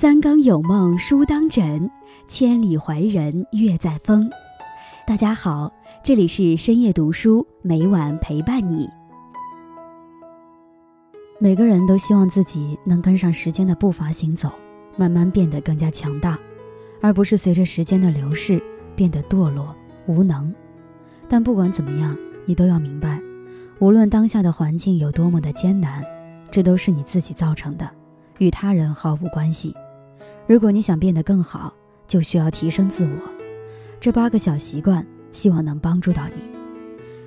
三更有梦书当枕，千里怀人月在风。大家好，这里是深夜读书，每晚陪伴你。每个人都希望自己能跟上时间的步伐行走，慢慢变得更加强大，而不是随着时间的流逝变得堕落无能。但不管怎么样，你都要明白，无论当下的环境有多么的艰难，这都是你自己造成的。与他人毫无关系。如果你想变得更好，就需要提升自我。这八个小习惯，希望能帮助到你。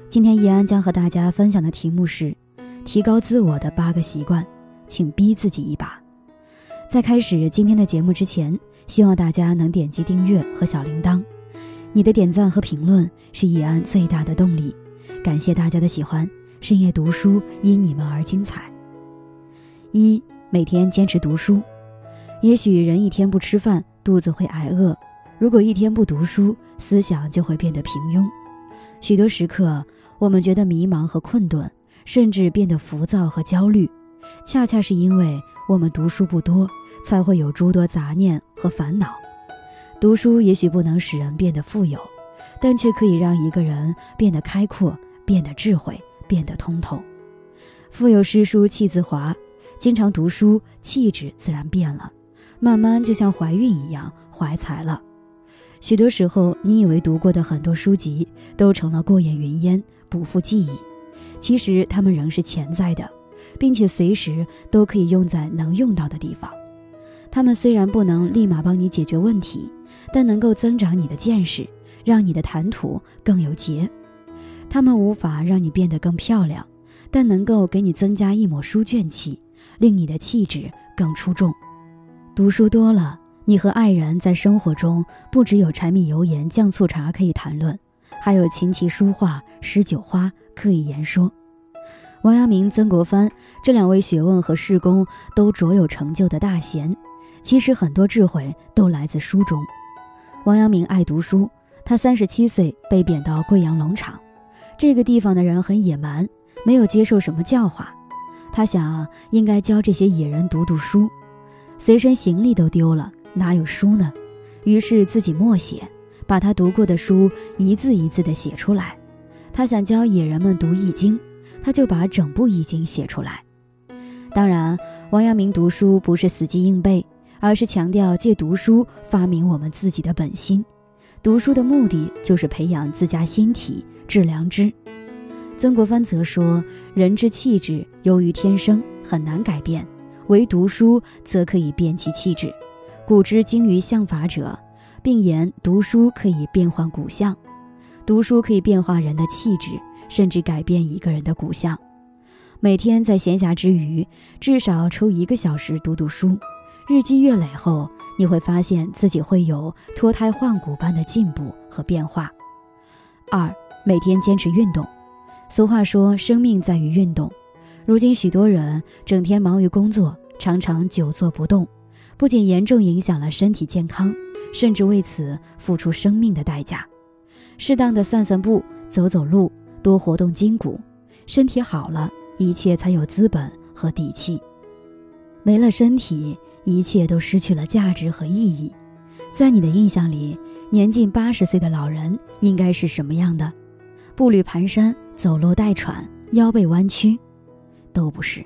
今天易安将和大家分享的题目是：提高自我的八个习惯，请逼自己一把。在开始今天的节目之前，希望大家能点击订阅和小铃铛。你的点赞和评论是易安最大的动力。感谢大家的喜欢，深夜读书因你们而精彩。一。每天坚持读书，也许人一天不吃饭，肚子会挨饿；如果一天不读书，思想就会变得平庸。许多时刻，我们觉得迷茫和困顿，甚至变得浮躁和焦虑，恰恰是因为我们读书不多，才会有诸多杂念和烦恼。读书也许不能使人变得富有，但却可以让一个人变得开阔，变得智慧，变得通透。腹有诗书气自华。经常读书，气质自然变了，慢慢就像怀孕一样怀才了。许多时候，你以为读过的很多书籍都成了过眼云烟，不复记忆，其实它们仍是潜在的，并且随时都可以用在能用到的地方。它们虽然不能立马帮你解决问题，但能够增长你的见识，让你的谈吐更有节。它们无法让你变得更漂亮，但能够给你增加一抹书卷气。令你的气质更出众。读书多了，你和爱人在生活中不只有柴米油盐酱醋茶可以谈论，还有琴棋书画诗酒花可以言说。王阳明、曾国藩这两位学问和事功都卓有成就的大贤，其实很多智慧都来自书中。王阳明爱读书，他三十七岁被贬到贵阳龙场，这个地方的人很野蛮，没有接受什么教化。他想，应该教这些野人读读书，随身行李都丢了，哪有书呢？于是自己默写，把他读过的书一字一字地写出来。他想教野人们读《易经》，他就把整部《易经》写出来。当然，王阳明读书不是死记硬背，而是强调借读书发明我们自己的本心。读书的目的就是培养自家心体，致良知。曾国藩则说。人之气质由于天生，很难改变；唯读书则可以变其气质。古之精于相法者，并言读书可以变换骨相。读书可以变化人的气质，甚至改变一个人的骨相。每天在闲暇之余，至少抽一个小时读读书，日积月累后，你会发现自己会有脱胎换骨般的进步和变化。二，每天坚持运动。俗话说：“生命在于运动。”如今许多人整天忙于工作，常常久坐不动，不仅严重影响了身体健康，甚至为此付出生命的代价。适当的散散步、走走路，多活动筋骨，身体好了，一切才有资本和底气。没了身体，一切都失去了价值和意义。在你的印象里，年近八十岁的老人应该是什么样的？步履蹒跚。走路带喘，腰背弯曲，都不是，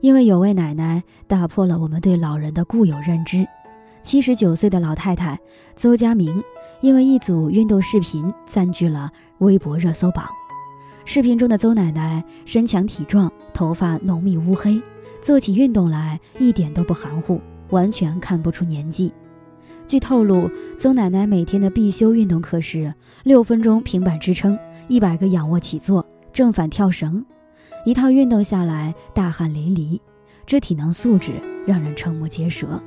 因为有位奶奶打破了我们对老人的固有认知。七十九岁的老太太邹佳明，因为一组运动视频占据了微博热搜榜。视频中的邹奶奶身强体壮，头发浓密乌黑，做起运动来一点都不含糊，完全看不出年纪。据透露，邹奶奶每天的必修运动课是六分钟平板支撑。一百个仰卧起坐、正反跳绳，一套运动下来，大汗淋漓，这体能素质让人瞠目结舌。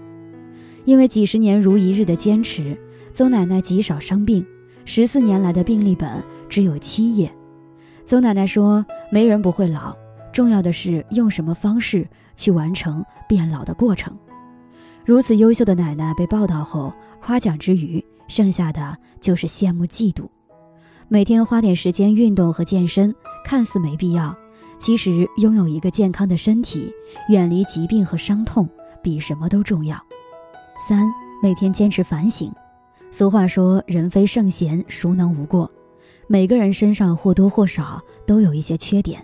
因为几十年如一日的坚持，邹奶奶极少生病，十四年来的病历本只有七页。邹奶奶说：“没人不会老，重要的是用什么方式去完成变老的过程。”如此优秀的奶奶被报道后，夸奖之余，剩下的就是羡慕嫉妒。每天花点时间运动和健身，看似没必要，其实拥有一个健康的身体，远离疾病和伤痛，比什么都重要。三，每天坚持反省。俗话说：“人非圣贤，孰能无过？”每个人身上或多或少都有一些缺点，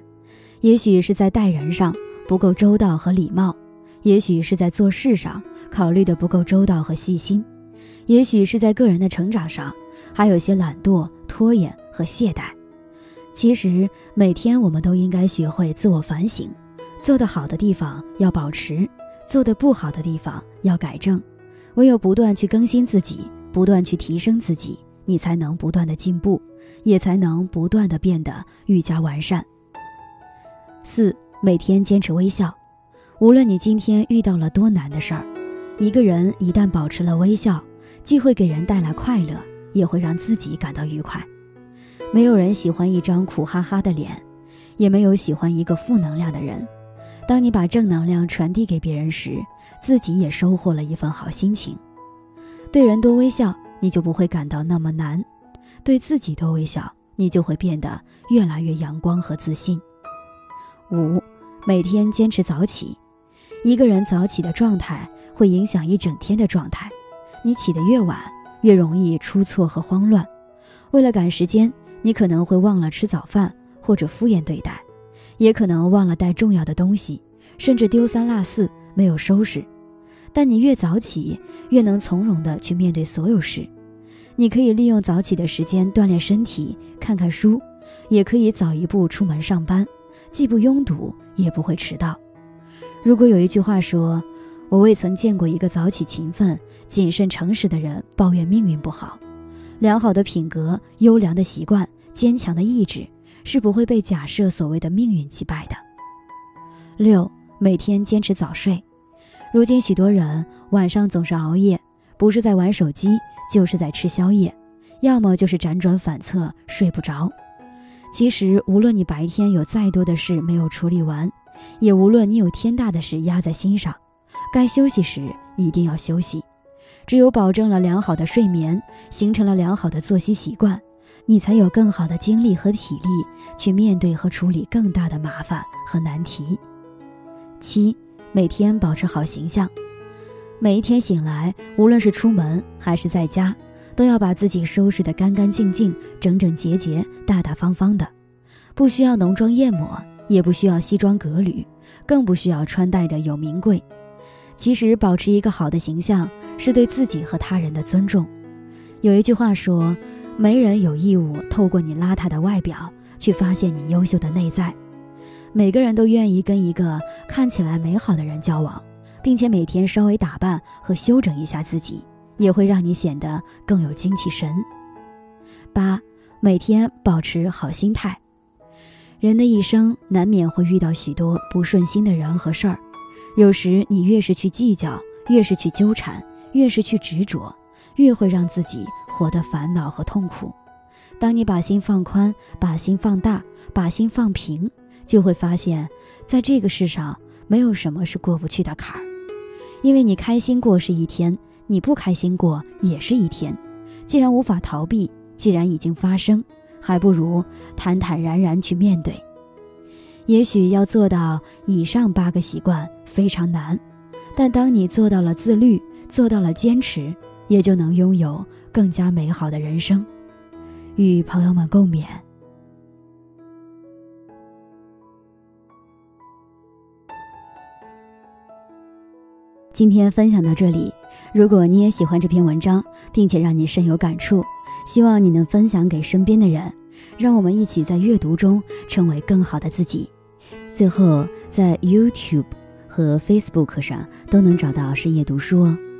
也许是在待人上不够周到和礼貌，也许是在做事上考虑的不够周到和细心，也许是在个人的成长上还有些懒惰、拖延和懈怠。其实，每天我们都应该学会自我反省，做得好的地方要保持，做得不好的地方要改正。唯有不断去更新自己，不断去提升自己。你才能不断的进步，也才能不断的变得愈加完善。四，每天坚持微笑，无论你今天遇到了多难的事儿，一个人一旦保持了微笑，既会给人带来快乐，也会让自己感到愉快。没有人喜欢一张苦哈哈的脸，也没有喜欢一个负能量的人。当你把正能量传递给别人时，自己也收获了一份好心情。对人多微笑。你就不会感到那么难，对自己多微笑，你就会变得越来越阳光和自信。五，每天坚持早起。一个人早起的状态会影响一整天的状态。你起得越晚，越容易出错和慌乱。为了赶时间，你可能会忘了吃早饭，或者敷衍对待，也可能忘了带重要的东西，甚至丢三落四没有收拾。但你越早起，越能从容地去面对所有事。你可以利用早起的时间锻炼身体，看看书，也可以早一步出门上班，既不拥堵，也不会迟到。如果有一句话说：“我未曾见过一个早起、勤奋、谨慎、诚实的人抱怨命运不好。”良好的品格、优良的习惯、坚强的意志，是不会被假设所谓的命运击败的。六，每天坚持早睡。如今许多人晚上总是熬夜，不是在玩手机，就是在吃宵夜，要么就是辗转反侧睡不着。其实，无论你白天有再多的事没有处理完，也无论你有天大的事压在心上，该休息时一定要休息。只有保证了良好的睡眠，形成了良好的作息习惯，你才有更好的精力和体力去面对和处理更大的麻烦和难题。七。每天保持好形象，每一天醒来，无论是出门还是在家，都要把自己收拾得干干净净、整整洁洁、大大方方的。不需要浓妆艳抹，也不需要西装革履，更不需要穿戴的有名贵。其实，保持一个好的形象，是对自己和他人的尊重。有一句话说：“没人有义务透过你邋遢的外表去发现你优秀的内在。”每个人都愿意跟一个看起来美好的人交往，并且每天稍微打扮和修整一下自己，也会让你显得更有精气神。八，每天保持好心态。人的一生难免会遇到许多不顺心的人和事儿，有时你越是去计较，越是去纠缠，越是去执着，越会让自己活得烦恼和痛苦。当你把心放宽，把心放大，把心放平。就会发现，在这个世上没有什么是过不去的坎儿，因为你开心过是一天，你不开心过也是一天。既然无法逃避，既然已经发生，还不如坦坦然然去面对。也许要做到以上八个习惯非常难，但当你做到了自律，做到了坚持，也就能拥有更加美好的人生。与朋友们共勉。今天分享到这里，如果你也喜欢这篇文章，并且让你深有感触，希望你能分享给身边的人，让我们一起在阅读中成为更好的自己。最后，在 YouTube 和 Facebook 上都能找到深夜读书哦，